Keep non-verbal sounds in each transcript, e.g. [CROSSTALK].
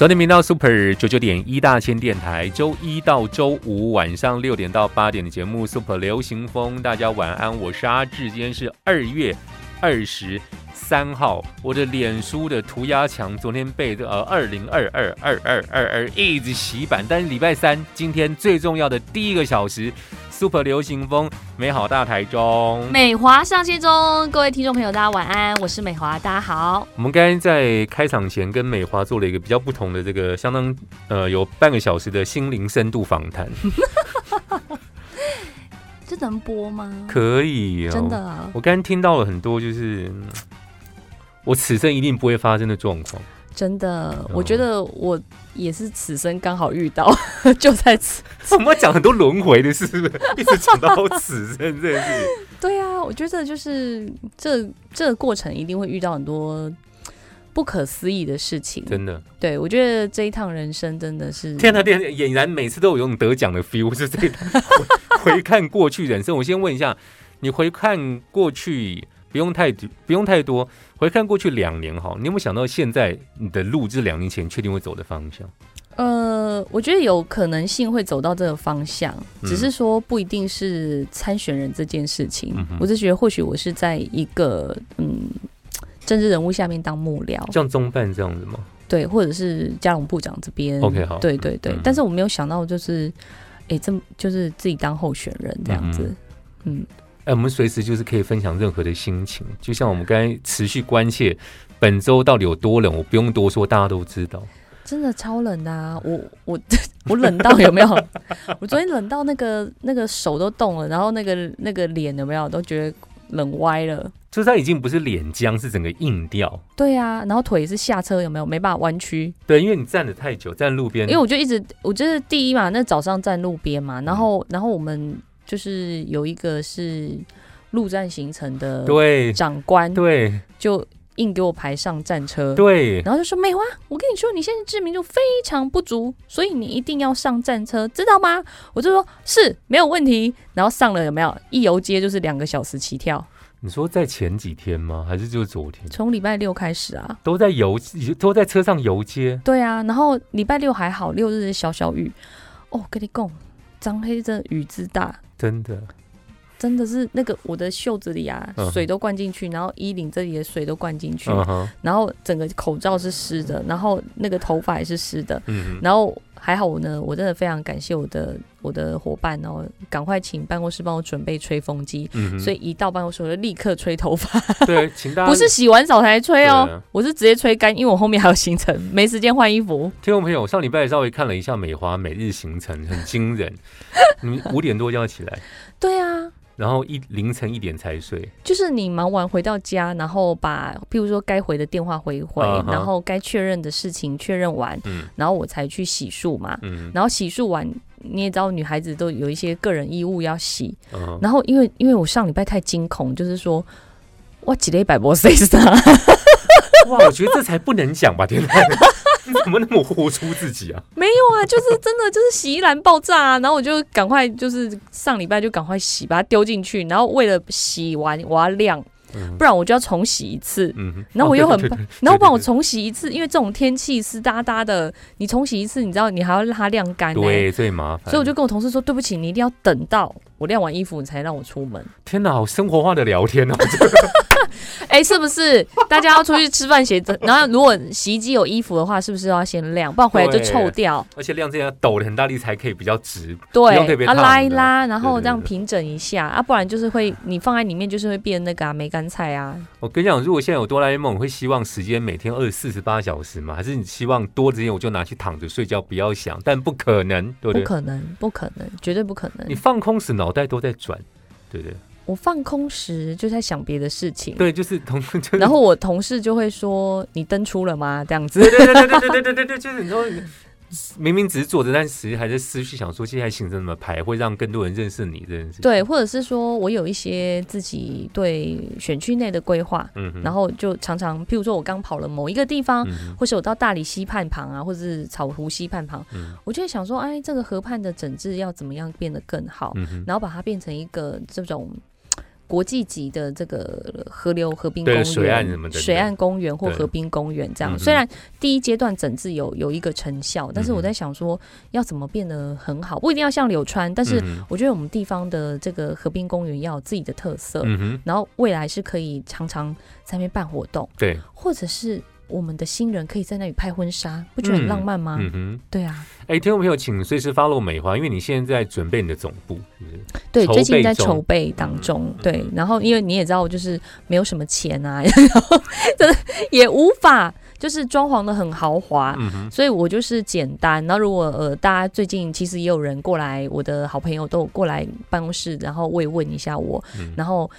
收听频道 Super 九九点一大千电台，周一到周五晚上六点到八点的节目 Super 流行风，大家晚安，我是阿志，今天是二月二十三号，我的脸书的涂鸦墙昨天被呃二零二二二二二二一直洗版，但是礼拜三今天最重要的第一个小时 Super 流行风美好大台中，美华上线中，各位听众朋友，大家晚安，我是美华，大家好。我们刚才在开场前跟美华做了一个比较不同的这个相当呃有半个小时的心灵深度访谈，[LAUGHS] 这能播吗？可以、哦，真的啊，我刚刚听到了很多，就是嗯我此生一定不会发生的状况。真的，哦我觉得我也是此生刚好遇到，[LAUGHS] 就在此。[LAUGHS] 我们要讲很多轮回的事，是不是？[LAUGHS] 一直讲到此生这件事情。对啊，我觉得就是这这个过程一定会遇到很多不可思议的事情。真的，对，我觉得这一趟人生真的是天呐，天呐，俨然每次都有种得奖的 feel，是这一回回看过去人生。我先问一下，你回看过去不用太不用太多，回看过去两年哈，你有没有想到现在你的路是两年前确定会走的方向？呃，我觉得有可能性会走到这个方向，嗯只是说不一定是参选人这件事情。嗯我是觉得或许我是在一个嗯政治人物下面当幕僚，像中办这样子吗？对，或者是嘉荣部长这边。OK，好对对对，嗯但是我没有想到就是，哎、这就是自己当候选人这样子。嗯哎，我们随时就是可以分享任何的心情，就像我们刚才持续关切本周到底有多冷，我不用多说，大家都知道。真的超冷的啊！我我我冷到有没有？[LAUGHS] 我昨天冷到那个那个手都冻了，然后那个那个脸有没有都觉得冷歪了。就是它已经不是脸僵，是整个硬掉。对啊，然后腿是下车有没有？没办法弯曲，对，因为你站的太久，站路边，因为我就一直我就是第一嘛，那早上站路边嘛，然后然后我们就是有一个是陆战行程的对长官，对就硬给我排上战车。对，然后就说美华，我跟你说，你现在知名度非常不足，所以你一定要上战车，知道吗？我就说是没有问题。然后上了有没有？一游街就是两个小时起跳，你说在前几天吗？还是就是昨天？从礼拜六开始啊。都在游，都在车上游街。对啊，然后礼拜六还好，六日小小雨。哦，跟你讲，张黑的雨之大，真的，真的是那个我的袖子里啊，嗯。水都灌进去，然后衣领这里的水都灌进去，嗯哼，然后整个口罩是湿的，然后那个头发也是湿的，嗯哼，然后还好我呢，我真的非常感谢我的我的伙伴哦，赶快请办公室帮我准备吹风机，嗯，所以一到办公室我就立刻吹头发，对，请大家不是洗完澡才吹哦啊，我是直接吹干，因为我后面还有行程，没时间换衣服。听众朋友，上礼拜稍微看了一下美华每日行程，很惊人。[LAUGHS] 你们五点多就要起来，对啊，然后一凌晨一点才睡。就是你忙完回到家，然后把譬如说该回的电话回一回，然后该确认的事情确认完，嗯然后我才去洗漱嘛。嗯然后洗漱完，你也知道女孩子都有一些个人衣物要洗，然后因为因为我上礼拜太惊恐，就是说我几礼拜不谁啥，[LAUGHS] 哇，我觉得这才不能讲吧，天哪！你 [LAUGHS] 怎么那么活出自己啊？没有啊，就是真的就是洗衣篮爆炸啊，然后我就赶快就是上礼拜就赶快洗，把它丢进去，然后为了洗完我要晾，嗯不然我就要重洗一次。嗯哼，然后我又很怕哦对对对然后不然我重洗一次，因为这种天气湿哒哒的，你重洗一次，你知道你还要让它晾干呢、对最麻烦。所以我就跟我同事说，对不起，你一定要等到我晾完衣服，你才让我出门。天哪，好生活化的聊天哦。哎、是不是？大家要出去吃饭写着，然后如果洗衣机有衣服的话，是不是要先晾，不然回来就臭掉？而且晾这样抖的很大力才可以比较直，对，啊拉一拉，然后这样平整一下啊，不然就是会你放在里面就是会变那个啊梅干菜啊。我跟你讲，如果现在有哆啦 A 梦，你会希望时间每天二十四十八小时吗？还是你希望多时间我就拿去躺着睡觉，不要想？但不可能，对不对？不可能，不可能，绝对不可能你。放空时脑袋都在转，对不对？我放空时就在想别的事情，对，就是同，[LAUGHS] 就是、然后我同事就会说：“你登出了吗？”这样子，对对对对对对对对对，就是你说。明明只是坐着，但实还在思绪想说接下来行程怎么排，会让更多人认识你这件事情。对，或者是说我有一些自己对选区内的规划，嗯，然后就常常，譬如说我刚跑了某一个地方，或是我到大理溪畔旁啊，或者是草湖溪畔旁，我就会想说，哎，这个河畔的整治要怎么样变得更好，然后把它变成一个这种。国际级的这个河流河滨公园、水岸什么的水岸公园或河滨公园这样，虽然第一阶段整治有有一个成效，但是我在想说要怎么变得很好，不一定要像柳川，但是我觉得我们地方的这个河滨公园要有自己的特色，然后未来是可以常常在那边办活动，对，或者是。我们的新人可以在那里拍婚纱，不觉得很浪漫吗？嗯哼，对啊。哎，听众朋友，请随时 follow 美华，因为你现在在准备你的总部，对，最近在筹备当中。对，然后因为你也知道，我就是没有什么钱啊，[LAUGHS] 然后真的也无法就是装潢的很豪华，所以我就是简单。然后如果呃大家最近其实也有人过来，我的好朋友都有过来办公室，然后慰问一下我，然后。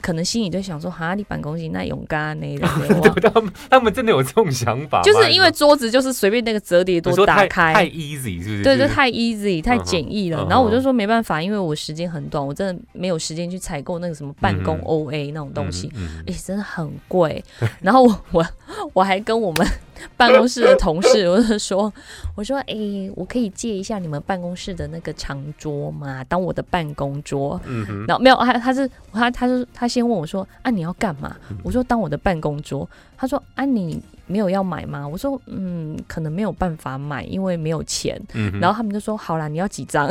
可能心里就想说：“哈，你办公室那勇敢那的。[LAUGHS] ”他们他们真的有这种想法，就是因为桌子就是随便那个折叠都打开，太 easy 是不是？对，就太 easy，太简易了。然后我就说没办法，因为我时间很短，我真的没有时间去采购那个什么办公 OA 那种东西，哎，真的很贵。然后我我我还跟我们。[LAUGHS] 办公室的同事，[LAUGHS] 我就说，我说，哎，我可以借一下你们办公室的那个长桌吗？当我的办公桌。嗯哼。然后没有，他他是他他是他先问我说，啊，你要干嘛？我说当我的办公桌。他说，啊，你没有要买吗？我说，嗯，可能没有办法买，因为没有钱。嗯。然后他们就说，好啦，你要几张？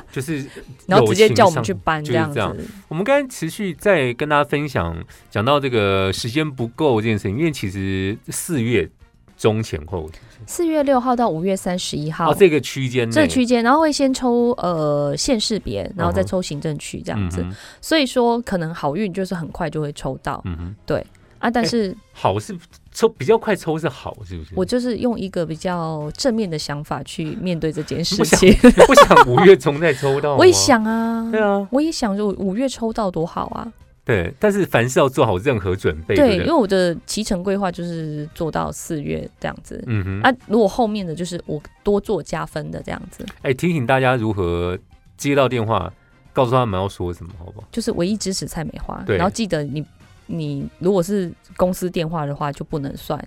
[LAUGHS] 就是，然后直接叫我们去搬这样子。我们刚才持续在跟大家分享，讲到这个时间不够这件事情，因为其实四月中前后，四月六号到五月三十一号这个区间，这个区间，然后会先抽呃县市别，然后再抽行政区这样子。所以说，可能好运就是很快就会抽到。对啊，但是好是。抽比较快抽是好，是不是？我就是用一个比较正面的想法去面对这件事情。[LAUGHS] 不想五月中再抽到，我也想啊，对啊，我也想说五月抽到多好啊。对，但是凡事要做好任何准备。对，因为我的骑程规划就是做到四月这样子。嗯哼，啊，如果后面的就是我多做加分的这样子。哎，提醒大家如何接到电话，告诉他们要说什么，好不好？就是唯一支持蔡美花，然后记得你。你如果是公司电话的话，就不能算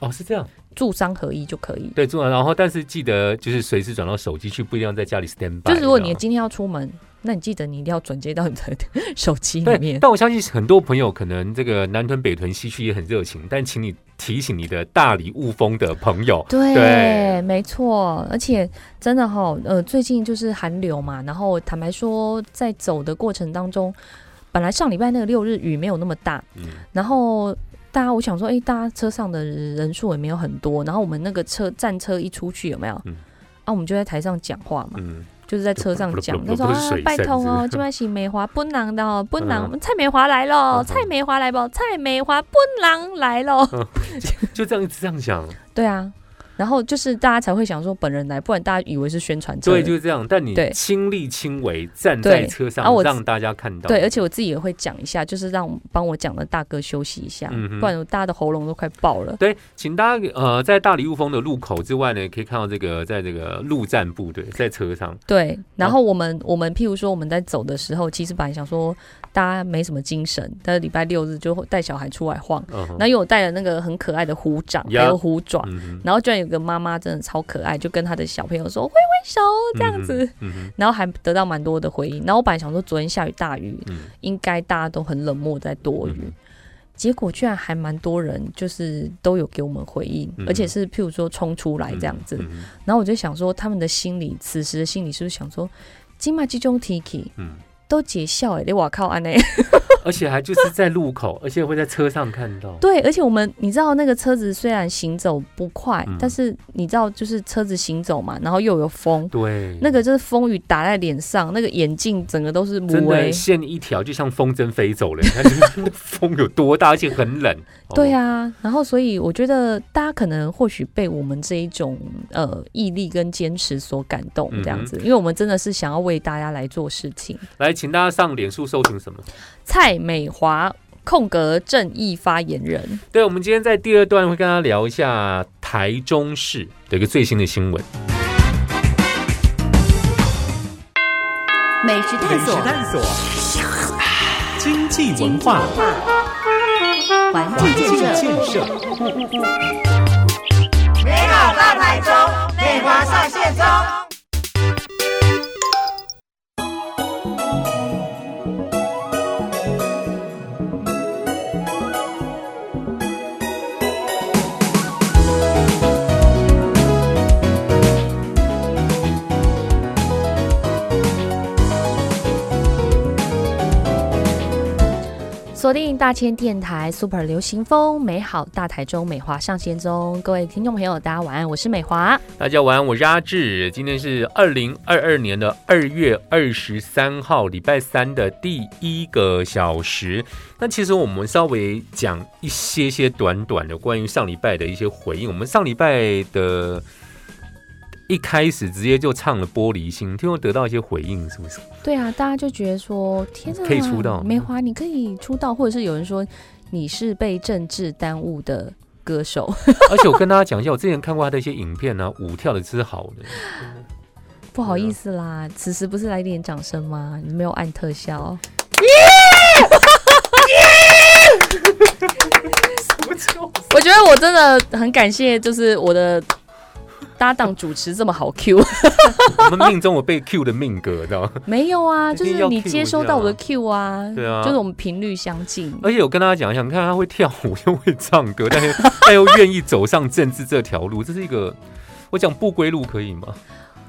哦，是这样，住商合一就可以。对，住然后但是记得就是随时转到手机去，不一定要在家里 stand by。就是如果你今天要出门，那你记得你一定要转接到你的 [LAUGHS] 手机里面。但我相信很多朋友可能这个南屯北屯西区也很热情，但请你提醒你的大理雾峰的朋友。对，没错，而且真的哈，呃，最近就是寒流嘛，然后坦白说，在走的过程当中。本来上礼拜那个六日雨没有那么大，嗯，然后大家我想说，哎，大家车上的人数也没有很多，然后我们那个车战车一出去有没有？嗯，啊，我们就在台上讲话嘛，嗯，就是在车上讲，他说啊，拜托哦，今晚是梅华奔狼的，哦，奔 [LAUGHS] 狼，蔡美华来了，蔡美华来不？蔡美华奔狼来了，[LAUGHS] 就这样一直这样讲，对啊。然后就是大家才会想说本人来，不然大家以为是宣传。对，就是这样。但你亲力亲为站在车上，让大家看到。对，而且我自己也会讲一下，就是让帮我讲的大哥休息一下，不然大家的喉咙都快爆了。对，请大家呃，在大理雾峰的路口之外呢，可以看到这个在这个陆战部队在车上。对，然后我们我们譬如说我们在走的时候，其实本来想说大家没什么精神，但是礼拜六日就带小孩出来晃，然后因为我带了那个很可爱的虎掌还有虎爪，然后居然有。有个妈妈真的超可爱，就跟他的小朋友说挥挥手这样子，然后还得到蛮多的回应。然后我本来想说昨天下雨大雨，应该大家都很冷漠在躲雨，结果居然还蛮多人就是都有给我们回应，而且是譬如说冲出来这样子。然后我就想说，他们的心理此时的心理是不是想说，金马集中 Tiki，嗯，都解笑哎，你哇靠安内。[LAUGHS] 而且还就是在路口，[LAUGHS] 而且会在车上看到。对，而且我们你知道那个车子虽然行走不快，但是你知道就是车子行走嘛，然后又有风，对，那个就是风雨打在脸上，那个眼镜整个都是真的线一条，就像风筝飞走了。你 [LAUGHS] 看风有多大，而且很冷。对啊，然后所以我觉得大家可能或许被我们这一种呃毅力跟坚持所感动，这样子，因为我们真的是想要为大家来做事情。来，请大家上脸书搜寻什么？蔡美华空格正义发言人。对，我们今天在第二段会跟大家聊一下台中市的一个最新的新闻。美食探索，探索，经济文化，环境建设，美好大台中，美华上线中。锁定大千电台 Super 流行风，美好大台中美华上线中，各位听众朋友，大家晚安，我是美华。大家晚安，我是阿志。今天是二零二二年的二月二十三号，礼拜三的第一个小时。那其实我们稍微讲一些些短短的关于上礼拜的一些回应。我们上礼拜的。一开始直接就唱了《玻璃心》，听说得到一些回应，是不是？对啊，大家就觉得说，天哪，可以出道，梅花你可以出道，或者是有人说你是被政治耽误的歌手。[LAUGHS] 而且我跟大家讲一下，我之前看过他的一些影片呢，舞跳的是好的。不好意思啦，此时不是来点掌声吗？你没有按特效。[LAUGHS] 我觉得我真的很感谢，就是我的。搭档主持这么好 Q，[LAUGHS] 我们命中我被 Q 的命格，知道吗？没有啊，就是你接收到我的 Q 啊，对啊，就是我们频率相近。而且我跟大家讲一下，你看他会跳舞又会唱歌，但是 [LAUGHS] 他又愿意走上政治这条路，这是一个我讲不归路可以吗？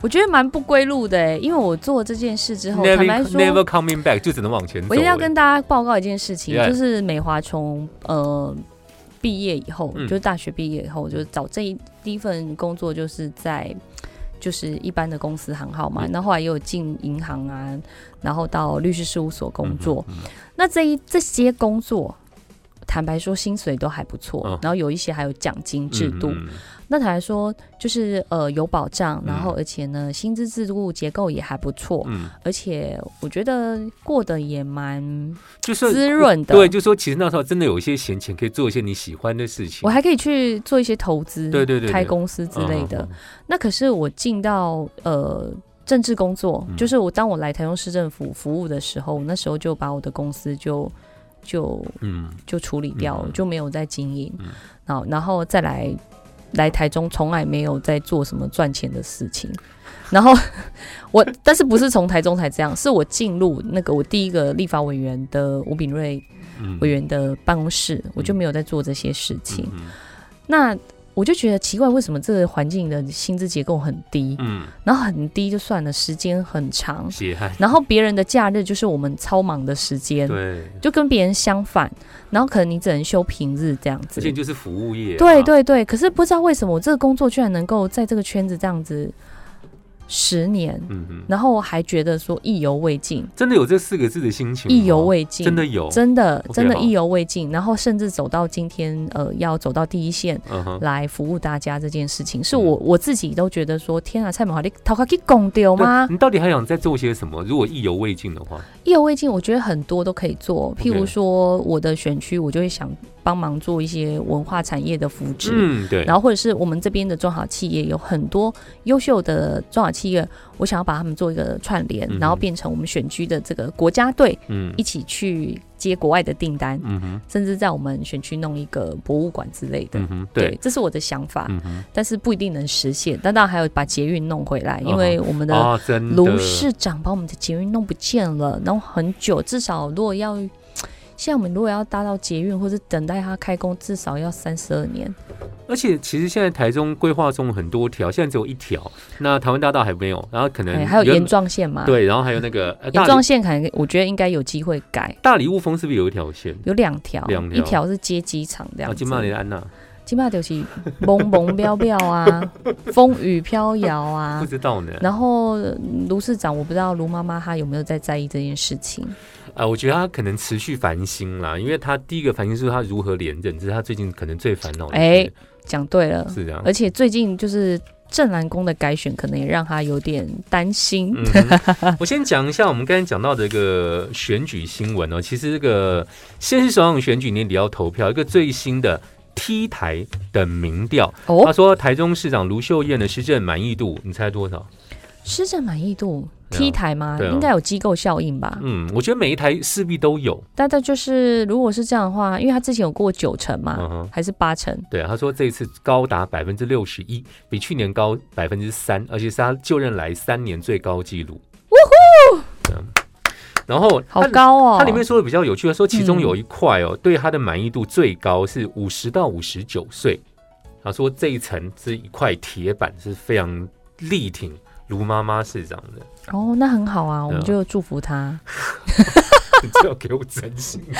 我觉得蛮不归路的，因为我做这件事之后，坦白说，Never coming back，就只能往前走。我一定要跟大家报告一件事情，就是美华从呃。毕业以后，就是大学毕业以后，就是找这一第一份工作，就是在就是一般的公司行号嘛。那后来也有进银行啊，然后到律师事务所工作。那这一这些工作，坦白说，薪水都还不错，然后有一些还有奖金制度。那他还说，就是呃有保障，然后而且呢，薪资制度结构也还不错，嗯，而且我觉得过得也蛮就是滋润的，对，就说其实那时候真的有一些闲钱，可以做一些你喜欢的事情，我还可以去做一些投资，对对对，开公司之类的。那可是我进到呃政治工作，就是我当我来台中市政府服务的时候，那时候就把我的公司就就嗯。就处理掉了，就没有再经营，然后然后再来。来台中从来没有在做什么赚钱的事情，然后我但是不是从台中才这样，是我进入那个我第一个立法委员的吴炳瑞委员的办公室，我就没有在做这些事情。那。我就觉得奇怪，为什么这个环境的薪资结构很低？嗯，然后很低就算了，时间很长，然后别人的假日就是我们超忙的时间，对，就跟别人相反。然后可能你只能休平日这样子，而且就是服务业，对对对。可是不知道为什么我这个工作居然能够在这个圈子这样子。十年，嗯然后还觉得说意犹未尽，真的有这四个字的心情，意犹未尽，真的有，真的真的意犹未尽，然后甚至走到今天，呃，要走到第一线来服务大家这件事情，是我我自己都觉得说，天啊，蔡美华，你头壳给拱丢吗？你到底还想再做些什么？如果意犹未尽的话，意犹未尽，我觉得很多都可以做，譬如说我的选区，我就会想。帮忙做一些文化产业的扶持，嗯，对。然后或者是我们这边的中小企业有很多优秀的中小企业，我想要把他们做一个串联，然后变成我们选区的这个国家队，嗯，一起去接国外的订单，嗯哼，甚至在我们选区弄一个博物馆之类的，嗯哼，对，这是我的想法，嗯哼，但是不一定能实现。但当然还有把捷运弄回来，因为我们的卢市长把我们的捷运弄不见了，然后很久，至少如果要。现在我们如果要搭到捷运，或者等待它开工，至少要三十二年。而且其实现在台中规划中很多条，现在只有一条，那台湾大道还没有，然后可能哎还有沿状线嘛？，对，然后还有那个呃大沿状理线可能我觉得应该有机会改，大理雾峰是不是有一条线？有两条，两条一条是接机场这啊，样子金，马里安娜金马就是蒙蒙飘飘啊，[LAUGHS] 风雨飘摇啊不。知道呢。然后呃卢市长，我不知道卢妈妈她有没有在在意这件事情。啊，我觉得他可能持续烦心啦，因为他第一个烦心是他如何连任，这是他最近可能最烦恼。哎讲对了，是这样。而且最近就是正蓝宫的改选，可能也让他有点担心。嗯，[LAUGHS] 我先讲一下我们刚才讲到的一个选举新闻哦。其实这个先是首长选举年底要投票，一个最新的 T 台的民调，他哦，说台中市长卢秀燕的施政满意度，你猜多少？施政满意度 T 台吗？对啊应该有机构效应吧？嗯，我觉得每一台势必都有。但但就是如果是这样的话，因为他之前有过九成嘛，嗯哼，还是八成？对，他说这一次高达百分之六十一，比去年高百分之三，而且是他就任来三年最高纪录。呜呼！然后好他高哦！它里面说的比较有趣的说，其中有一块哦，对他的满意度最高是五十到五十九岁。他说这一层是一块铁板，是非常力挺卢妈妈市长的。哦，那很好啊，我们就祝福他。你 [LAUGHS] 就要给我真心。[LAUGHS]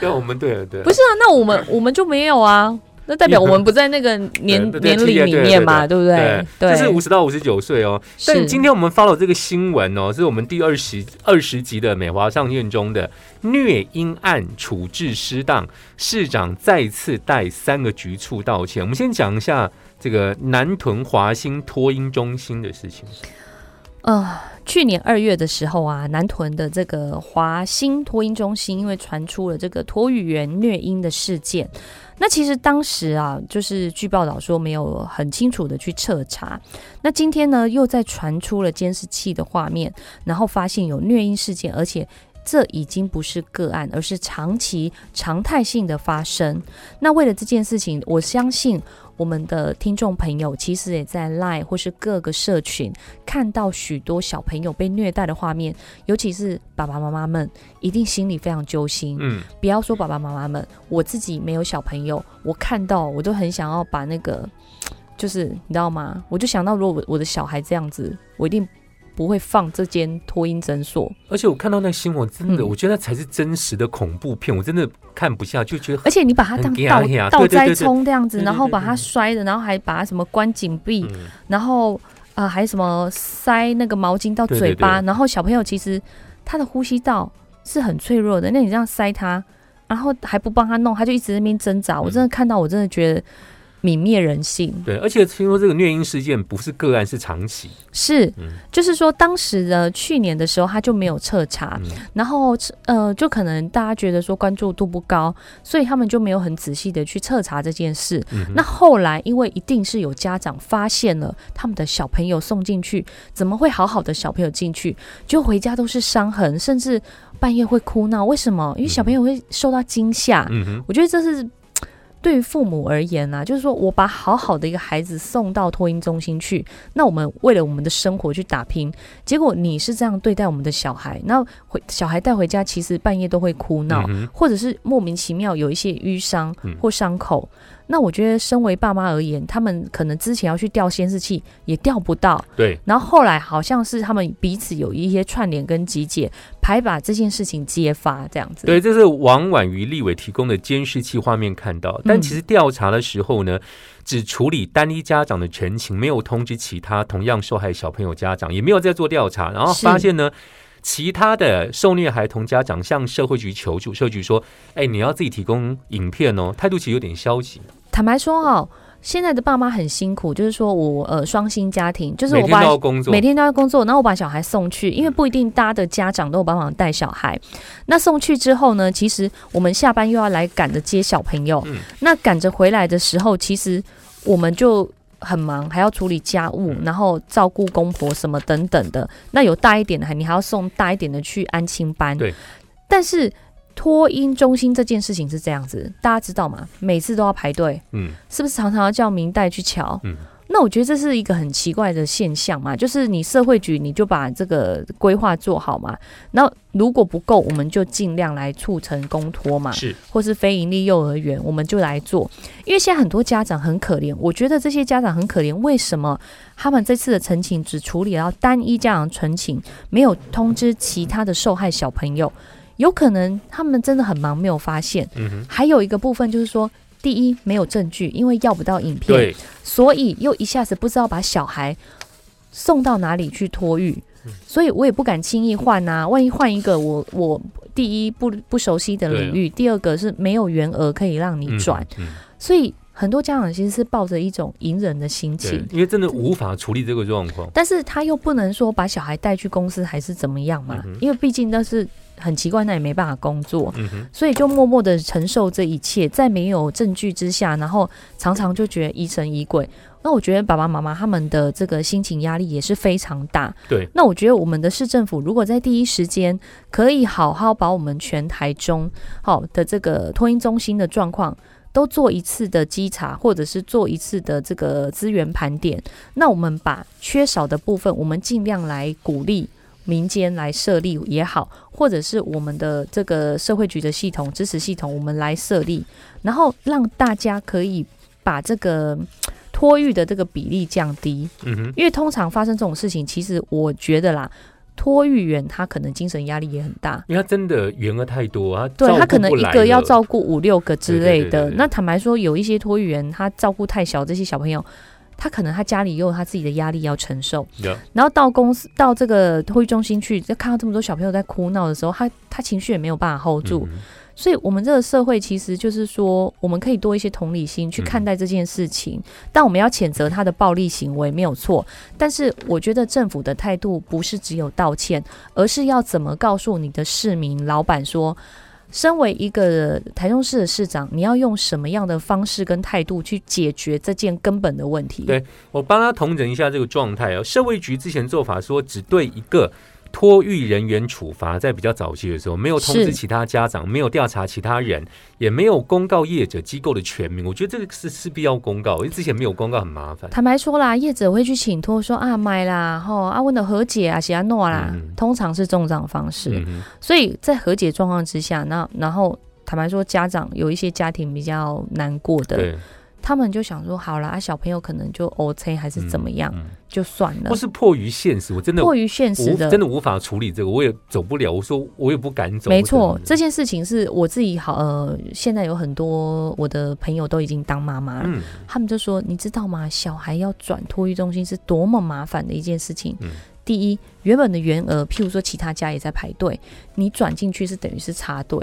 对，我们对了对了，不是啊，那我们我们就没有啊，那代表我们不在那个年 [LAUGHS] 年龄里面嘛，对不对？对，这是五十到五十九岁哦。但今天我们 follow 这个新闻哦，是我们第二十二十集的美华上院中的虐婴案处置失当，市长再次带三个局处道歉。我们先讲一下这个南屯华兴托婴中心的事情。呃，去年二月的时候啊，南屯的这个华兴托婴中心，因为传出了这个托育员虐婴的事件，那其实当时啊，就是据报道说没有很清楚的去彻查。那今天呢，又在传出了监视器的画面，然后发现有虐婴事件，而且。这已经不是个案，而是长期常态性的发生。那为了这件事情，我相信我们的听众朋友其实也在 Line 或是各个社群看到许多小朋友被虐待的画面，尤其是爸爸妈妈们，一定心里非常揪心。嗯，不要说爸爸妈妈们，我自己没有小朋友，我看到我都很想要把那个，就是你知道吗？我就想到，如果我我的小孩这样子，我一定不会放这间托婴诊所。而且我看到那个新闻，真的，嗯。我觉得那才是真实的恐怖片，我真的看不下，就觉得而且你把它当倒倒栽葱这样子，然后把它摔的，然后还把它什么关紧闭，嗯。然后呃还什么塞那个毛巾到嘴巴，然后小朋友其实他的呼吸道是很脆弱的，那你这样塞他，然后还不帮他弄，他就一直在那边挣扎，我真的看到我真的觉得泯灭人性。对，而且听说这个虐婴事件不是个案，是长期。是嗯，就是说当时的去年的时候他就没有彻查，嗯然后呃，就可能大家觉得说关注度不高，所以他们就没有很仔细的去彻查这件事。嗯那后来因为一定是有家长发现了他们的小朋友送进去，怎么会好好的小朋友进去，就回家都是伤痕，甚至半夜会哭闹？为什么？因为小朋友会受到惊吓。嗯哼，我觉得这是对于父母而言啊，就是说我把好好的一个孩子送到托婴中心去，那我们为了我们的生活去打拼，结果你是这样对待我们的小孩，那回小孩带回家，其实半夜都会哭闹，嗯或者是莫名其妙有一些淤伤嗯或伤口。那我觉得，身为爸妈而言，他们可能之前要去调监视器也调不到，对，然后后来好像是他们彼此有一些串联跟集结，才把这件事情揭发这样子。对，这是王婉瑜立委提供的监视器画面看到，但其实调查的时候呢，只处理单一家长的陈情，没有通知其他同样受害小朋友家长，也没有在做调查，然后发现呢。其他的受虐孩童家长向社会局求助，社会局说：“哎、你要自己提供影片哦。”态度其实有点消极，坦白说哦，现在的爸妈很辛苦，就是说我呃双薪家庭，就是我把都要工作，每天都要工作，然后我把小孩送去，因为不一定大家的家长都有帮忙带小孩。那送去之后呢，其实我们下班又要来赶着接小朋友，嗯那赶着回来的时候，其实我们就。很忙，还要处理家务，嗯然后照顾公婆什么等等的。那有大一点的，还你还要送大一点的去安亲班。对。但是托婴中心这件事情是这样子，大家知道吗？每次都要排队，嗯，是不是常常要叫明代去瞧？嗯那我觉得这是一个很奇怪的现象嘛，就是你社会局你就把这个规划做好嘛，那如果不够，我们就尽量来促成公托嘛，是，或是非盈利幼儿园，我们就来做。因为现在很多家长很可怜，我觉得这些家长很可怜，为什么他们这次的陈情只处理到单一家长陈情，没有通知其他的受害小朋友？有可能他们真的很忙，没有发现。嗯哼，还有一个部分就是说。第一，没有证据，因为要不到影片，所以又一下子不知道把小孩送到哪里去托育，所以我也不敢轻易换啊。万一换一个，我我第一不不熟悉的领域，第二个是没有原额可以让你转，所以很多家长其实是抱着一种隐忍的心情，因为真的无法处理这个状况。但是他又不能说把小孩带去公司还是怎么样嘛，因为毕竟那是。很奇怪，那也没办法工作，所以就默默的承受这一切，在没有证据之下，然后常常就觉得疑神疑鬼。那我觉得爸爸妈妈他们的这个心情压力也是非常大。对，那我觉得我们的市政府如果在第一时间可以好好把我们全台中好的这个托婴中心的状况都做一次的稽查，或者是做一次的这个资源盘点，那我们把缺少的部分，我们尽量来鼓励。民间来设立也好，或者是我们的这个社会局的系统支持系统，我们来设立，然后让大家可以把这个托育的这个比例降低。嗯哼，因为通常发生这种事情，其实我觉得啦，托育员他可能精神压力也很大，因为他真的员额太多啊，对他可能一个要照顾五六个之类的。那坦白说，有一些托育员他照顾太小这些小朋友。他可能他家里也有他自己的压力要承受，然后到公司到这个会议中心去，就看到这么多小朋友在哭闹的时候，他他情绪也没有办法 hold 住，所以我们这个社会其实就是说，我们可以多一些同理心去看待这件事情，但我们要谴责他的暴力行为没有错，但是我觉得政府的态度不是只有道歉，而是要怎么告诉你的市民老板说。身为一个台中市的市长，你要用什么样的方式跟态度去解决这件根本的问题？对我帮他统整一下这个状态哦。社会局之前做法说，只对一个。托育人员处罚在比较早期的时候，没有通知其他家长，没有调查其他人，也没有公告业者机构的全名。我觉得这个是是必要公告，因为之前没有公告很麻烦。坦白说啦，业者会去请托说啊买啦，吼阿问的和解啊，写阿诺啦，通常是这种方式。所以在和解状况之下，那然后坦白说，家长有一些家庭比较难过的。他们就想说，好了啊，小朋友可能就 OK 还是怎么样，就算了。不是迫于现实，我真的迫于现实的，真的无法处理这个，我也走不了。我说我也不敢走。没错，这件事情是我自己好。呃，现在有很多我的朋友都已经当妈妈了，他们就说，你知道吗？小孩要转托育中心是多么麻烦的一件事情。第一，原本的原额，譬如说其他家也在排队，你转进去是等于是插队，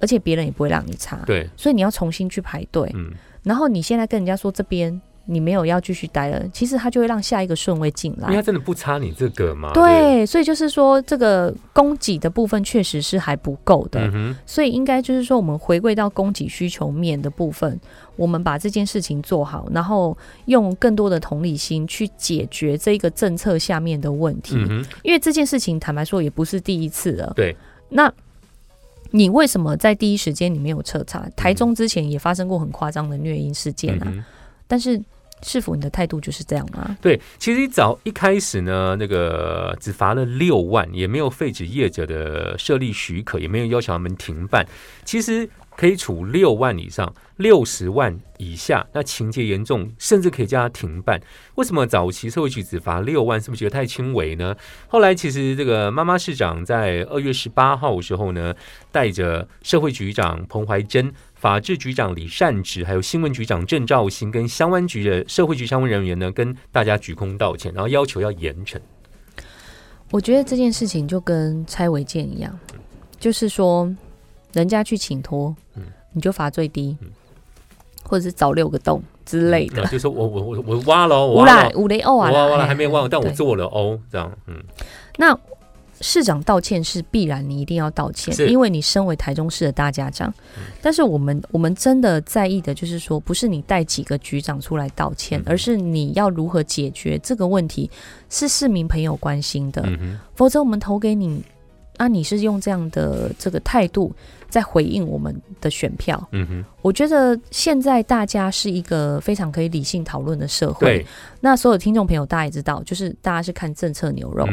而且别人也不会让你插，对，所以你要重新去排队。然后你现在跟人家说这边你没有要继续待了，其实他就会让下一个顺位进来。因为他真的不差你这个吗？对，所以就是说这个供给的部分确实是还不够的，所以应该就是说我们回归到供给需求面的部分，我们把这件事情做好，然后用更多的同理心去解决这个政策下面的问题。因为这件事情坦白说也不是第一次了。对，那。你为什么在第一时间你没有彻查？台中之前也发生过很夸张的虐婴事件啊，但是是否你的态度就是这样吗？对，其实早一开始呢，那个只罚了六万，也没有废止业者的设立许可，也没有要求他们停办。其实。可以处六万以上，六十万以下，那情节严重，甚至可以叫他停办。为什么早期社会局只罚六万，是不是觉得太轻微呢？后来其实这个妈妈市长在二月十八号的时候呢，带着社会局长彭怀珍、法制局长李善植，还有新闻局长郑兆兴，跟相关局的社会局相关人员呢，跟大家鞠躬道歉，然后要求要严惩。我觉得这件事情就跟拆违建一样，就是说。人家去请托，你就罚最低，或者是找六个洞之类的。就说我我我我挖了，五来五雷欧啊，挖挖了还没挖，但我做了哦，这样嗯。那市长道歉是必然，你一定要道歉，因为你身为台中市的大家长。但是我们我们真的在意的就是说，不是你带几个局长出来道歉，而是你要如何解决这个问题，是市民朋友关心的。否则我们投给你。啊，你是用这样的这个态度在回应我们的选票。嗯哼，我觉得现在大家是一个非常可以理性讨论的社会。对，那所有听众朋友，大家也知道，就是大家是看政策牛肉。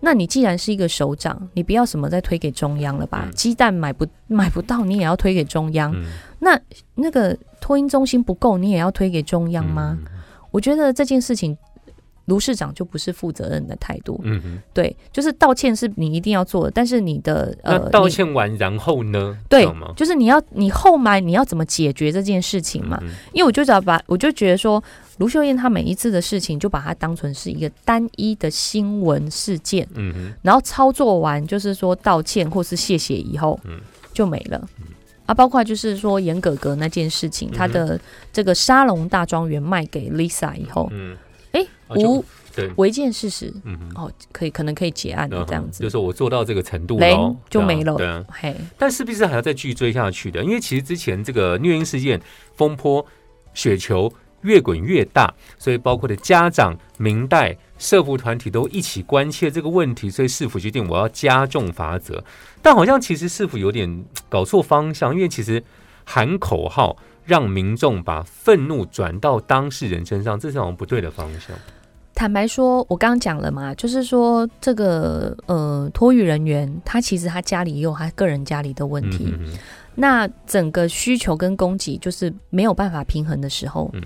那你既然是一个首长，你不要什么再推给中央了吧？嗯鸡蛋买不 [LAUGHS] 买不到，你也要推给中央。嗯那那个托婴中心不够，你也要推给中央吗？嗯我觉得这件事情，卢市长就不是负责任的态度。嗯哼，对，就是道歉是你一定要做的，但是你的呃，道歉完然后呢？对？就是你要你后来你要怎么解决这件事情嘛？嗯因为我就只要把我就觉得说，卢秀燕她每一次的事情就把它当成是一个单一的新闻事件，嗯哼，然后操作完就是说道歉或是谢谢以后，嗯就没了。啊，包括就是说严格格那件事情，他的这个沙龙大庄园卖给 Lisa 以后，嗯，哎、无对，违建事实，嗯哼。哦，可以可能可以结案的这样子就，是我做到这个程度了就没了对啊，嘿，但是不是还要再继续追下去的？因为其实之前这个虐婴事件风波，雪球越滚越大，所以包括的家长、明代、社服团体都一起关切这个问题，所以市府决定我要加重罚则。但好像其实市府有点搞错方向，因为其实喊口号让民众把愤怒转到当事人身上，这是好像不对的方向。坦白说，我刚刚讲了嘛，就是说这个呃托育人员，他其实他家里也有他个人家里的问题，那整个需求跟供给就是没有办法平衡的时候，嗯。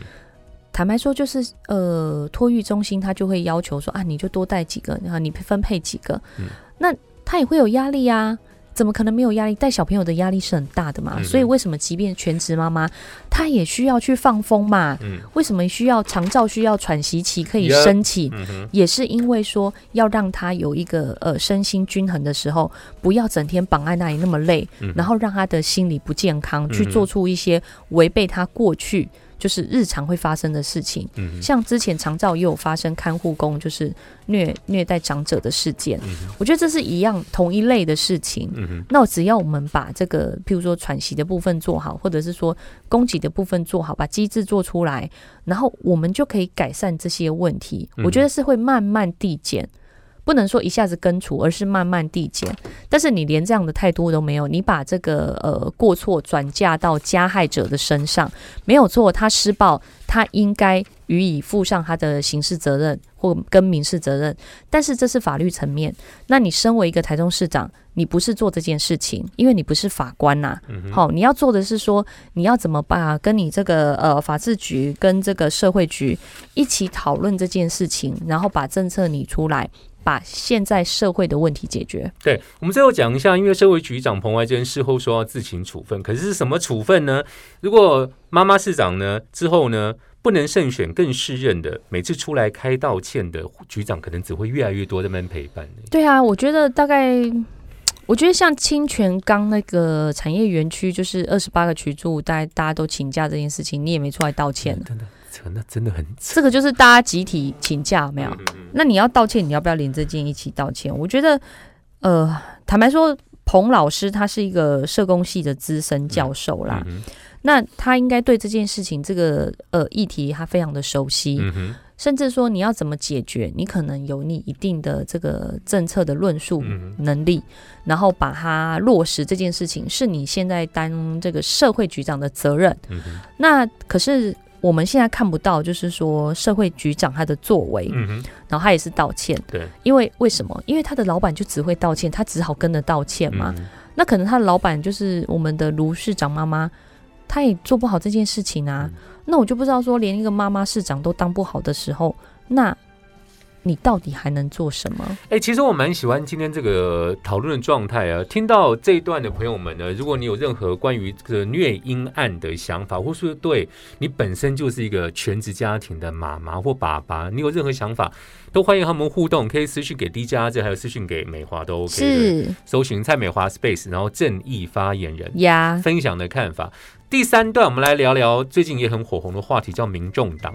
坦白说，就是呃托育中心他就会要求说啊，你就多带几个，然后你分配几个，嗯。那他也会有压力啊。怎么可能没有压力？带小朋友的压力是很大的嘛，嗯所以为什么即便全职妈妈，她也需要去放风嘛？嗯为什么需要长照需要喘息期可以起？嗯，也是因为说要让他有一个呃身心均衡的时候，不要整天绑在那里那么累，嗯然后让他的心理不健康，去做出一些违背他过去就是日常会发生的事情。嗯像之前长照也有发生看护工就是虐虐待长者的事件，嗯我觉得这是一样同一类的事情。那只要我们把这个，譬如说喘息的部分做好，或者是说供给的部分做好，把机制做出来，然后我们就可以改善这些问题。嗯我觉得是会慢慢递减，不能说一下子根除，而是慢慢递减。但是你连这样的态度都没有，你把这个呃过错转嫁到加害者的身上，没有错，他施暴，他应该予以负上他的刑事责任或跟民事责任。但是这是法律层面，那你身为一个台中市长，你不是做这件事情，因为你不是法官呐、好、你要做的是说，你要怎么把跟你这个呃法制局跟这个社会局一起讨论这件事情，然后把政策拟出来，把现在社会的问题解决。对，我们最后讲一下，因为社会局长彭怀珍事后说要自行处分，可是是什么处分呢？如果妈妈市长呢之后呢不能胜选更适任的，每次出来开道歉的局长，可能只会越来越多在那边陪伴。对啊，我觉得大概。我觉得像清泉岗那个产业园区，就是二十八个渠柱，大家大家都请假这件事情，你也没出来道歉，真的，真的真的很扯。这个就是大家集体请假，没有？嗯嗯那你要道歉，你要不要连这件一起道歉？我觉得，呃，坦白说，彭老师他是一个社工系的资深教授啦，嗯那他应该对这件事情这个呃议题他非常的熟悉，嗯甚至说你要怎么解决，你可能有你一定的这个政策的论述嗯能力，然后把它落实这件事情，是你现在当这个社会局长的责任。嗯那可是我们现在看不到，就是说社会局长他的作为，嗯哼，然后他也是道歉。对，因为为什么？因为他的老板就只会道歉，他只好跟着道歉嘛。嗯那可能他的老板就是我们的卢市长妈妈，他也做不好这件事情啊。嗯那我就不知道说，连一个妈妈市长都当不好的时候，那你到底还能做什么？哎、其实我蛮喜欢今天这个讨论的状态啊。听到这一段的朋友们呢，如果你有任何关于这个虐婴案的想法，或是对你本身就是一个全职家庭的妈妈或爸爸，你有任何想法，都欢迎和我们互动，可以私信给 DJ 阿志，还有私信给美华都 OK 的。是搜寻蔡美华 Space，然后正义发言人呀，分享的看法。第三段，我们来聊聊最近也很火红的话题，叫民众党。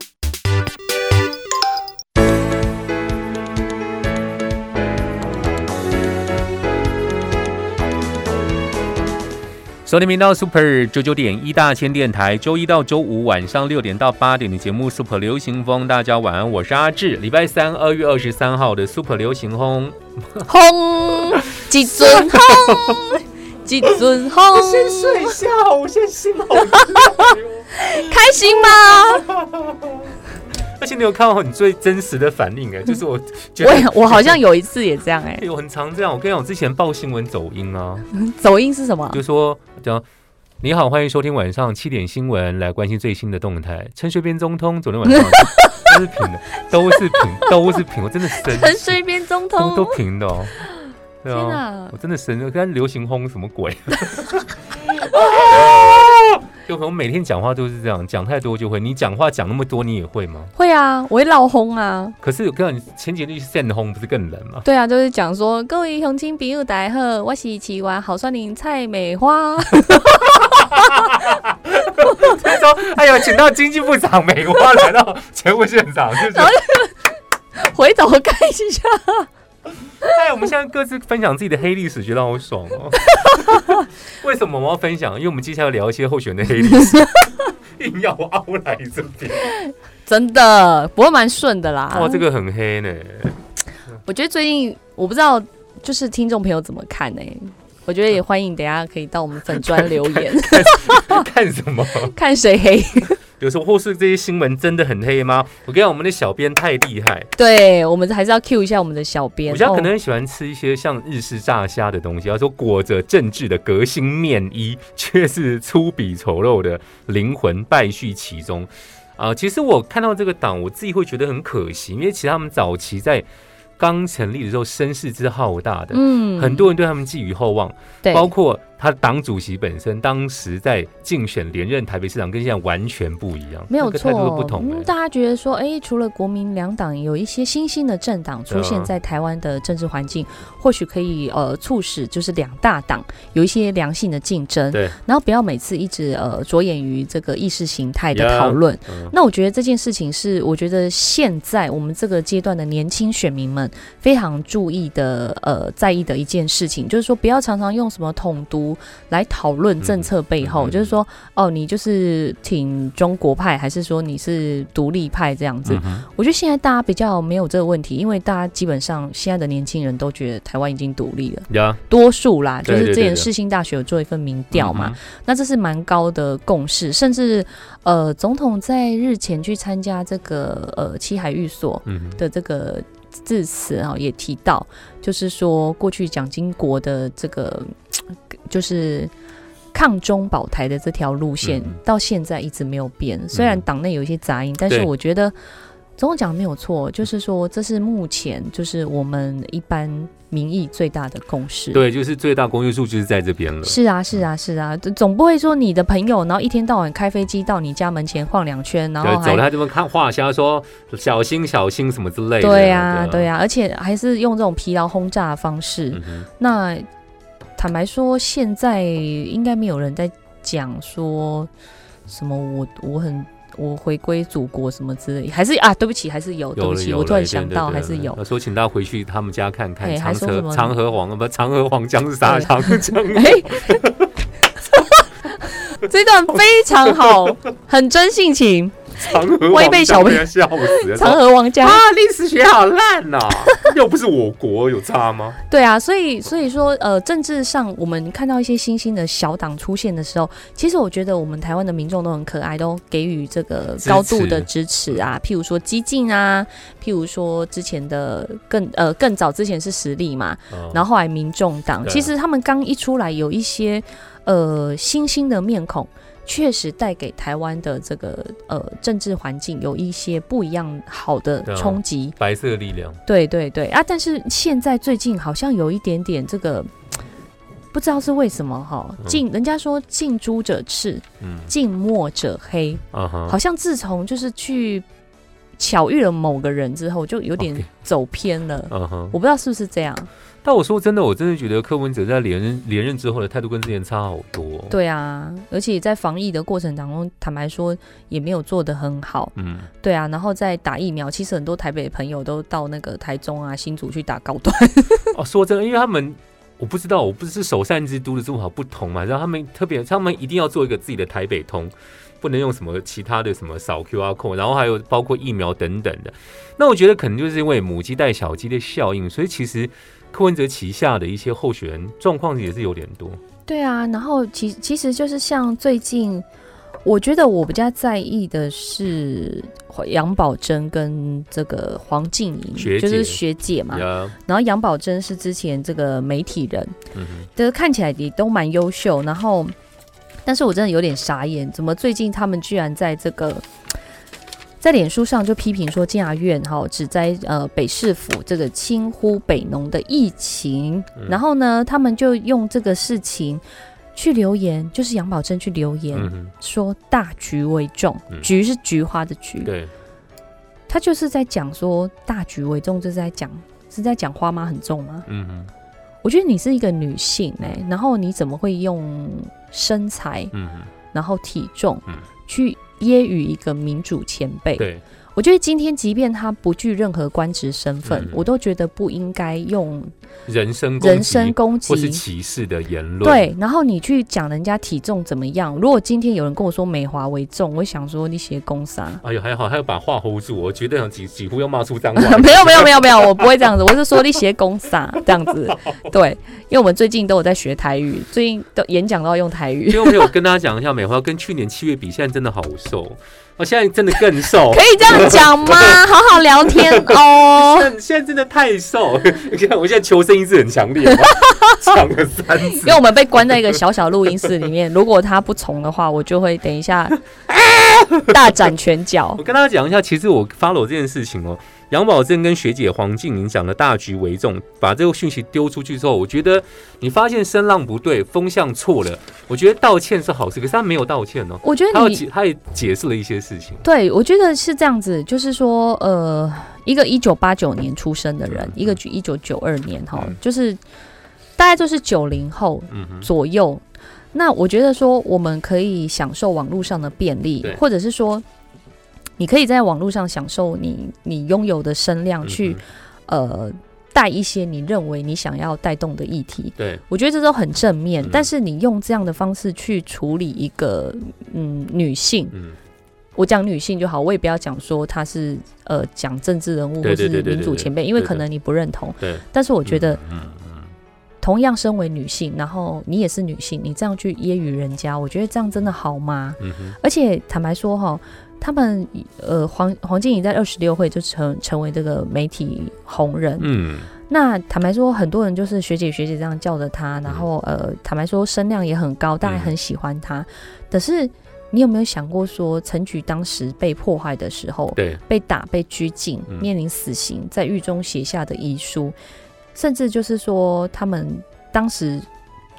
收听频道 Super 九九点一大千电台，周一到周五晚上六点到八点的节目 Super 流行风，大家晚安，我是阿志。礼拜三二月二十三号的 Super 流行风，轰，几尊轰，几尊轰，先睡一下，我先心好。[LAUGHS] 开心吗？[LAUGHS] 而且你有看到你最真实的反应哎，就是我觉我我好像有一次也这样哎、有很常这样。我跟你讲，我之前报新闻走音啊，走音是什么？就说讲你好，欢迎收听晚上七点新闻，来关心最新的动态。陈水扁总统昨天晚上 [LAUGHS] 都是平的，都是平，[LAUGHS] 都是平，我真的神陈气水扁总都统，都平的哦。对天啊，我！真的生气，跟流行轰什么鬼？[LAUGHS] 就可能每天讲话都是这样，讲太多就会。你讲话讲那么多，你也会吗？会啊，我会闹轰啊。可是我跟你讲，前几天去现轰不是更冷吗？对啊，就是讲说各位乡亲朋友大家好，我是奇湾好酸林蔡美花。他说：“哎呦，请到经济部长美花来到节目现场，就是 [LAUGHS] 回头看一下，[LAUGHS] 哎，我们现在各自分享自己的黑历史，觉得好爽哦。[LAUGHS] 为什么我们要分享？因为我们接下来要聊一些候选人的黑历史，[LAUGHS] 硬要凹来这边。真的不过蛮顺的啦。哇，这个很黑呢。我觉得最近我不知道，就是听众朋友怎么看呢、我觉得也欢迎等一下可以到我们粉砖留言，[LAUGHS] 看什么？[LAUGHS] 看谁黑。有时候，或是这些新闻真的很黑吗？我跟你讲，我们的小编太厉害，对，我们还是要 cue 一下我们的小编。我家可哦能很喜欢吃一些像日式炸虾的东西，要说裹着政治的革新面衣，却是粗鄙丑陋的灵魂败絮其中。啊、其实我看到这个党，我自己会觉得很可惜，因为其实他们早期在刚成立的时候声势之浩大的，嗯。很多人对他们寄予厚望，对。包括他党主席本身，当时在竞选连任台北市长，跟现在完全不一样，没有错，不同、欸。嗯大家觉得说，哎，除了国民两党，有一些新兴的政党出现在台湾的政治环境，或许可以呃促使就是两大党有一些良性的竞争，对，然后不要每次一直呃着眼于这个意识形态的讨论。嗯。那我觉得这件事情是，我觉得现在我们这个阶段的年轻选民们非常注意的，呃，在意的一件事情，就是说不要常常用什么统独来讨论政策背后，就是说，哦，你就是挺中国派，还是说你是独立派这样子？嗯我觉得现在大家比较没有这个问题，因为大家基本上现在的年轻人都觉得台湾已经独立了，呀，多数啦，就是之前世新大学有做一份民调嘛，那这是蛮高的共识，甚至呃，总统在日前去参加这个呃七海寓所的这个致辞啊，也提到，就是说过去蒋经国的这个就是。抗中保台的这条路线、到现在一直没有变，虽然嗯党内有一些杂音，但是我觉得总统讲的没有错，就是说这是目前就是我们一般民意最大的共识。对，就是最大公约数就是在这边了。是啊，是啊，是啊，总不会说你的朋友，然后一天到晚开飞机到你家门前晃两圈，然，后还走了他这么看画虾说小心小心什么之类的。对啊、对啊、而且还是用这种疲劳轰炸的方式。嗯，那坦白说，现在应该没有人在讲说什么我我很我回归祖国什么之类，还是啊，对不起，还是有，对不起，我突然想到还是有他。说请大家回去他们家看看长河说什么长河黄不长河黄江是沙对长江。哎，[LAUGHS] 这段非常好，很真性情。长河我也被小朋友笑死了。[LAUGHS] 长河王家啊，历史学好烂呐、[LAUGHS] 又不是我国，有差吗？对啊，所以所以说，呃，政治上我们看到一些新兴的小党出现的时候，其实我觉得我们台湾的民众都很可爱，都给予这个高度的支持啊。譬如说激进啊，譬如说之前的更呃更早之前是实力嘛，哦然后后来民众党，其实他们刚一出来有一些呃新兴的面孔。确实带给台湾的这个呃政治环境有一些不一样好的冲击，白色力量，对对对啊！但是现在最近好像有一点点这个，不知道是为什么哈。嗯近人家说近朱者赤，嗯近墨者黑，好像自从就是去巧遇了某个人之后，就有点走偏了。我不知道是不是这样。但我说真的，我真的觉得柯文哲在连任连任之后的态度跟之前差好多。，对啊，而且在防疫的过程当中，坦白说也没有做得很好。嗯，对啊，然后在打疫苗，其实很多台北的朋友都到那个台中啊、新竹去打高端。[LAUGHS] 哦，说真的，因为他们我不知道，我不是首善之都的这么好不同嘛，然后他们特别，他们一定要做一个自己的台北通，不能用什么其他的什么扫 QR code，然后还有包括疫苗等等的。那我觉得可能就是因为母鸡带小鸡的效应，所以其实柯文哲旗下的一些候选人状况也是有点多。对啊，然后其其实就是像最近。我觉得我比较在意的是杨宝珍跟这个黄静莹，就是学姐嘛。然后杨宝珍是之前这个媒体人，就是看起来也都蛮优秀。然后，但是我真的有点傻眼，怎么最近他们居然在这个在脸书上就批评说建牙院哈只在呃北市府这个轻忽北农的疫情，然后呢，他们就用这个事情。去留言就是杨宝珍去留言说大局为重，菊是菊花的菊，对，他就是在讲说大局为重，就是在讲是在讲花妈很重吗？嗯哼，我觉得你是一个女性哎，然后你怎么会用身材，嗯然后体重，去揶揄一个民主前辈？我觉得今天，即便他不具任何官职身份，我都觉得不应该用人身人身攻击或是歧视的言论。对，然后你去讲人家体重怎么样？如果今天有人跟我说美华为重，我想说你写公杀。哎呦，还好，还要把话 hold 住。我觉得几几乎要骂出脏话。[LAUGHS] 没有，没有，没有，没有，我不会这样子。我是说你写公杀 [LAUGHS] 这样子。对，因为我们最近都有在学台语，最近都演讲都要用台语。因为我跟大家讲一下，美华跟去年七月比，现在真的好瘦。我现在真的更瘦，可以这样讲吗？[LAUGHS] 好好聊天哦。现现在真的太瘦，你看我现在求生意志很强烈，长 [LAUGHS] 了三次。因为我们被关在一个小小录音室里面，如果他不从的话，我就会等一下大展拳脚。[LAUGHS] 我跟大家讲一下，其实我 follow 这件事情哦。杨宝珍跟学姐黄静玲讲的大局为重，把这个讯息丢出去之后，我觉得你发现声浪不对，风向错了，我觉得道歉是好事，可是他没有道歉哦。我觉得他他也解释了一些事情。对，我觉得是这样子，就是说，呃，一个一九八九年出生的人，一个一九九二年哈，就是大概就是九零后左右。那我觉得说，我们可以享受网络上的便利，或者是说。你可以在网络上享受你你拥有的声量，去呃带一些你认为你想要带动的议题。对我觉得这都很正面，但是你用这样的方式去处理一个嗯女性，我讲女性就好，我也不要讲说她是呃讲政治人物或是民主前辈，因为可能你不认同。对，但是我觉得，嗯嗯，同样身为女性，然后你也是女性，你这样去揶揄人家，我觉得这样真的好吗？嗯而且坦白说哈。他们呃，黄黄静怡在二十六会就成成为这个媒体红人。嗯，那坦白说，很多人就是学姐学姐这样叫着他，然后呃，坦白说声量也很高，大家很喜欢他。可是你有没有想过说，陈菊当时被迫害的时候，对，被打、被拘禁、面临死刑，在狱中写下的遗书，甚至就是说他们当时。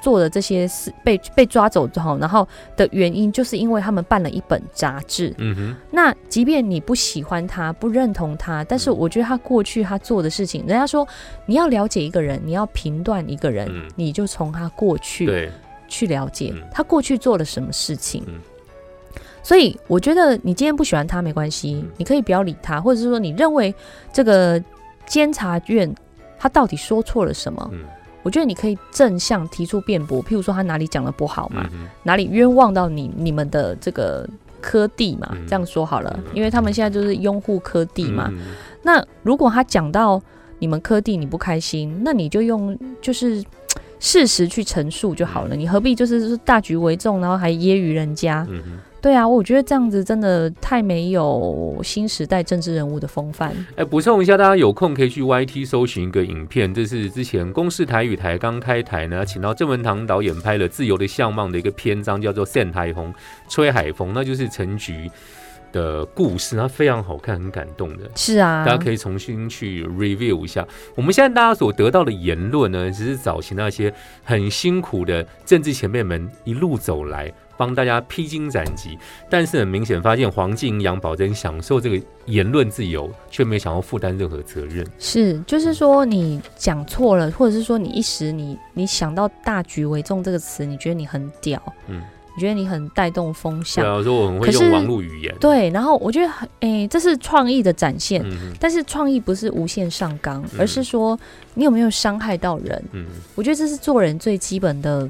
做的这些事被被抓走之后，然后的原因就是因为他们办了一本杂志。嗯哼。那即便你不喜欢他，不认同他，但是我觉得他过去他做的事情，人家说你要了解一个人，你要评断一个人，你就从他过去去了解他过去做了什么事情。所以我觉得你今天不喜欢他没关系，你可以不要理他，或者是说你认为这个监察院他到底说错了什么？我觉得你可以正向提出辩驳，譬如说他哪里讲的不好嘛，哪里冤枉到你你们的这个科地嘛，这样说好了，因为他们现在就是拥护科地嘛。那如果他讲到你们科地你不开心，那你就用就是事实去陈述就好了，你何必就是大局为重，然后还揶揄人家？对啊，我觉得这样子真的太没有新时代政治人物的风范。哎，补充一下，大家有空可以去 YT 搜寻一个影片，这是之前公视台语台刚开台呢，请到郑文堂导演拍了《自由的相貌》的一个篇章，叫做《扇台风吹海风》，那就是陈菊的故事，它非常好看，很感动的。是啊，大家可以重新去 review 一下。我们现在大家所得到的言论呢，只是早期那些很辛苦的政治前辈们一路走来。帮大家披荆斩棘，但是很明显发现黄静阳保珍享受这个言论自由，却没想要负担任何责任。是，就是说你讲错了，或者是说你一时你你想到“大局为重”这个词，你觉得你很屌，嗯，你觉得你很带动风向。对向，啊，我说我很会用网络语言，对，然后我觉得很，诶，这是创意的展现，嗯但是创意不是无限上纲，嗯。而是说你有没有伤害到人？嗯。我觉得这是做人最基本的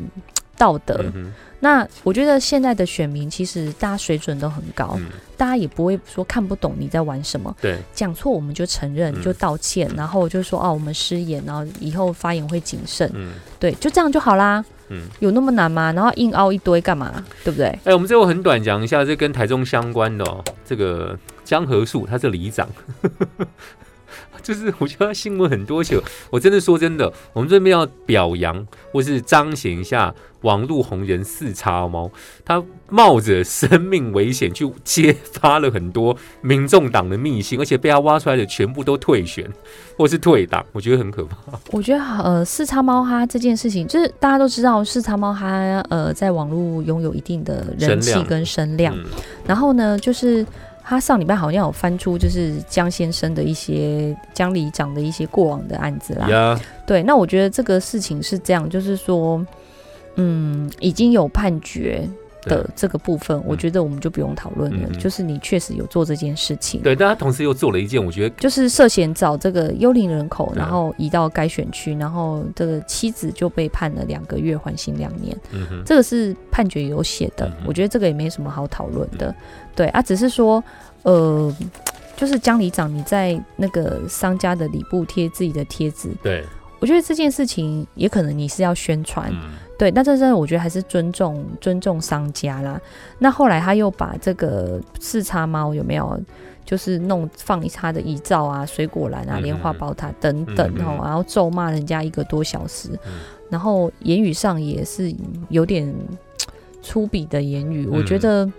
道德。嗯哼那我觉得现在的选民其实大家水准都很高，嗯，大家也不会说看不懂你在玩什么，对，讲错我们就承认，嗯就道歉，然后就说哦我们失言，然后以后发言会谨慎，嗯对，就这样就好啦。嗯。有那么难吗？然后硬凹一堆干嘛？对不对？哎、我们最后很短讲一下，这跟台中相关的哦。这个江河树他是里长，[LAUGHS] 就是我觉得他新闻很多，而且我真的说真的，我们这边要表扬或是彰显一下网络红人四叉猫，他冒着生命危险去揭发了很多民众党的密信，而且被他挖出来的全部都退选或是退党，我觉得很可怕。我觉得呃，四叉猫哈这件事情，就是大家都知道，四叉猫哈呃在网络拥有一定的人气跟声量。嗯然后呢，就是他上礼拜好像有翻出就是江先生的一些江里长的一些过往的案子啦。呀，对，那我觉得这个事情是这样，就是说，嗯，已经有判决的这个部分，我觉得我们就不用讨论了。就是你确实有做这件事情。对，但他同时又做了一件，我觉得就是涉嫌找这个幽灵人口，然后移到该选区，然后这个妻子就被判了两个月缓刑两年，这个是判决有写的嗯，我觉得这个也没什么好讨论的，对啊，只是说，呃，就是江里长你在那个商家的里部贴自己的贴纸，对，我觉得这件事情也可能你是要宣传，嗯。对，那这真的我觉得还是尊重尊重商家啦。那后来他又把这个四叉猫有没有，就是弄放他的遗照啊、水果篮啊、嗯莲花宝塔等等哦，然后咒骂人家一个多小时，嗯。然后言语上也是有点粗鄙的言语。我觉嗯。得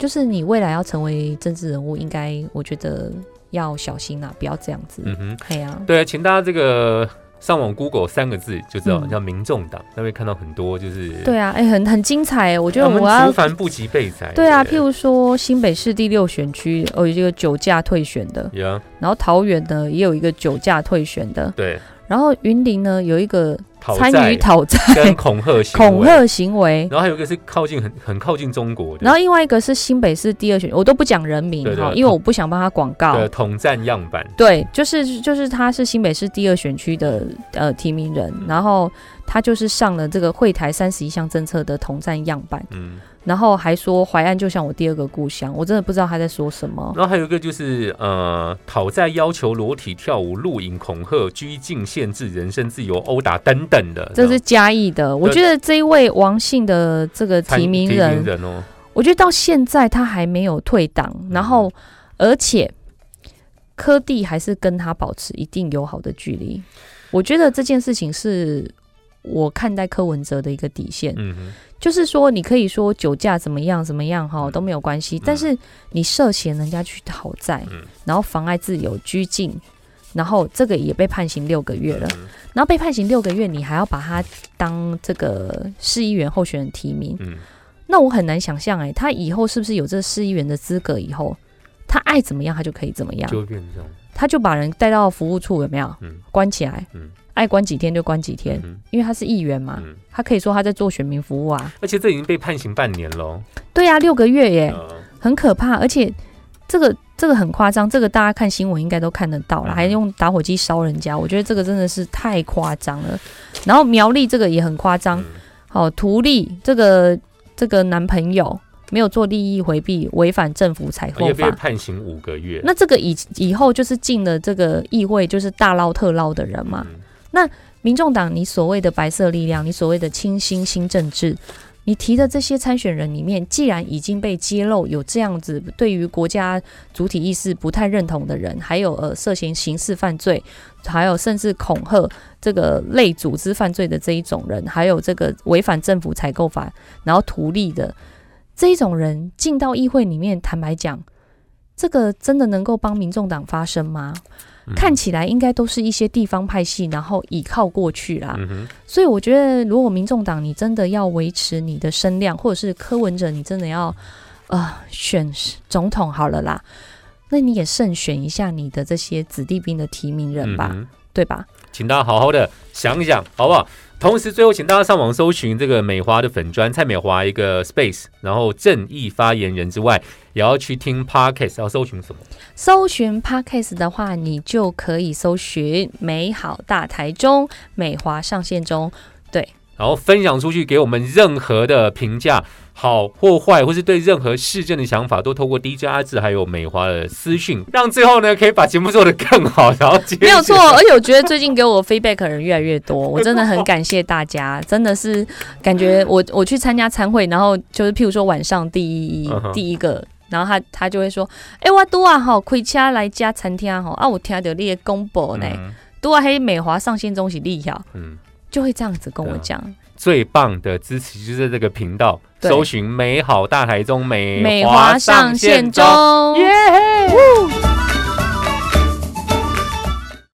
就是你未来要成为政治人物，应该我觉得要小心啊，不要这样子。嗯哼。对呀、对啊，请大家这个上网 Google 三个字就知道，嗯叫民众党，那边看到很多就是，对啊，哎、很很精彩。我觉得我们竹凡不及被宰。对啊，譬如说新北市第六选区哦有一个酒驾退选的，呀，然后桃园呢也有一个酒驾退选的，对，然后云林呢有一个参与讨债跟恐吓行恐，吓行为，然后还有一个是靠近很很靠近中国的，然后另外一个是新北市第二选，我都不讲人名哈，因为我不想帮他广告。的。统战样板，对，就是就是他是新北市第二选区的呃提名人，然后他就是上了这个会台三十一项政策的统战样板，嗯，然后还说淮安就像我第二个故乡，我真的不知道他在说什么。然后还有一个就是呃，讨债要求裸体跳舞、录影、恐吓、拘禁、限制人身自由、殴打等等的，这是嘉义的，我觉得这一位王姓的这个提名提人名，人哦，我觉得到现在他还没有退党，然后而且柯蒂还是跟他保持一定友好的距离。我觉得这件事情是我看待柯文哲的一个底线，就是说你可以说酒驾怎么样怎么样哈嗯都没有关系，但是你涉嫌人家去讨债，嗯然后妨碍自由、拘禁。然后这个也被判刑六个月了，嗯然后被判刑六个月，你还要把他当这个市议员候选人提名，嗯，那我很难想象，哎，他以后是不是有这市议员的资格？以后他爱怎么样，他就可以怎么样，就变这种，他就把人带到服务处，有没有？嗯关起来，嗯爱关几天就关几天，嗯因为他是议员嘛，嗯，他可以说他在做选民服务啊。而且这已经被判刑半年了哦，对啊、六个月耶，呃很可怕，而且这个这个很夸张，这个大家看新闻应该都看得到了，嗯还用打火机烧人家，我觉得这个真的是太夸张了。然后苗栗这个也很夸张，嗯好、图利这个这个男朋友没有做利益回避，违反政府采购法。判刑五个月，那这个以以后就是进了这个议会，就是大捞特捞的人嘛。嗯那民众党，你所谓的白色力量，你所谓的清新新政治，你提的这些参选人里面，既然已经被揭露有这样子对于国家主体意识不太认同的人，还有呃涉嫌刑事犯罪，还有甚至恐吓这个类组织犯罪的这一种人，还有这个违反政府采购法然后图利的这一种人进到议会里面，坦白讲，这个真的能够帮民众党发声吗？嗯看起来应该都是一些地方派系，然后倚靠过去啦。嗯，所以我觉得，如果民众党你真的要维持你的声量，或者是柯文哲你真的要呃选总统好了啦，那你也慎选一下你的这些子弟兵的提名人吧。嗯对吧？请大家好好的想一想，好不好？同时，最后请大家上网搜寻这个美华的粉砖蔡美华一个 space，然后正义发言人之外，也要去听 podcast，要搜寻什么？搜寻 podcast 的话，你就可以搜寻美好大台中美华上线中，对，然后分享出去给我们任何的评价。好或坏，或是对任何事件的想法，都透过 DJ 阿志还有美华的私讯，让最后呢可以把节目做得更好。然后 [LAUGHS] 没有错，而且我觉得最近给我 feedback 的人越来越多，我真的很感谢大家，真的是感觉我我去参加餐会，然后就是譬如说晚上第一第一个，然后他他就会说，哎，我多啊吼，开车来家餐厅吼，啊，我听到你的公布呢，多啊，黑美华上线中是厉害，嗯，就会这样子跟我讲。最棒的支持就是这个频道，搜寻美好大台中美美华上线中，耶！